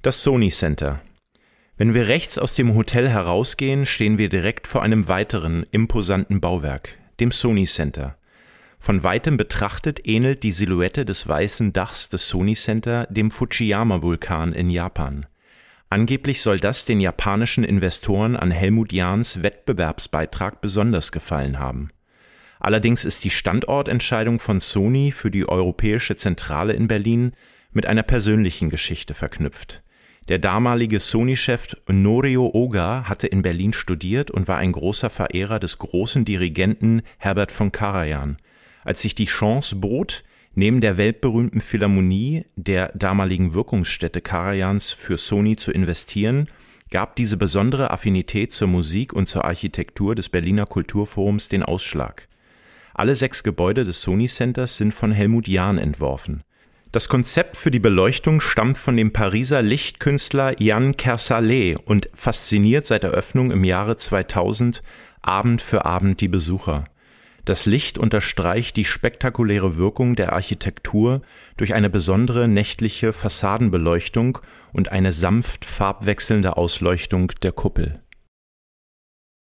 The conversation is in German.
Das Sony Center. Wenn wir rechts aus dem Hotel herausgehen, stehen wir direkt vor einem weiteren imposanten Bauwerk, dem Sony Center. Von weitem betrachtet ähnelt die Silhouette des weißen Dachs des Sony Center dem Fujiyama-Vulkan in Japan. Angeblich soll das den japanischen Investoren an Helmut Jahns Wettbewerbsbeitrag besonders gefallen haben. Allerdings ist die Standortentscheidung von Sony für die europäische Zentrale in Berlin mit einer persönlichen Geschichte verknüpft. Der damalige Sony-Chef Norio Oga hatte in Berlin studiert und war ein großer Verehrer des großen Dirigenten Herbert von Karajan. Als sich die Chance bot, neben der weltberühmten Philharmonie, der damaligen Wirkungsstätte Karajans, für Sony zu investieren, gab diese besondere Affinität zur Musik und zur Architektur des Berliner Kulturforums den Ausschlag. Alle sechs Gebäude des Sony Centers sind von Helmut Jahn entworfen. Das Konzept für die Beleuchtung stammt von dem Pariser Lichtkünstler Jan Kersalé und fasziniert seit Eröffnung im Jahre 2000 Abend für Abend die Besucher. Das Licht unterstreicht die spektakuläre Wirkung der Architektur durch eine besondere nächtliche Fassadenbeleuchtung und eine sanft farbwechselnde Ausleuchtung der Kuppel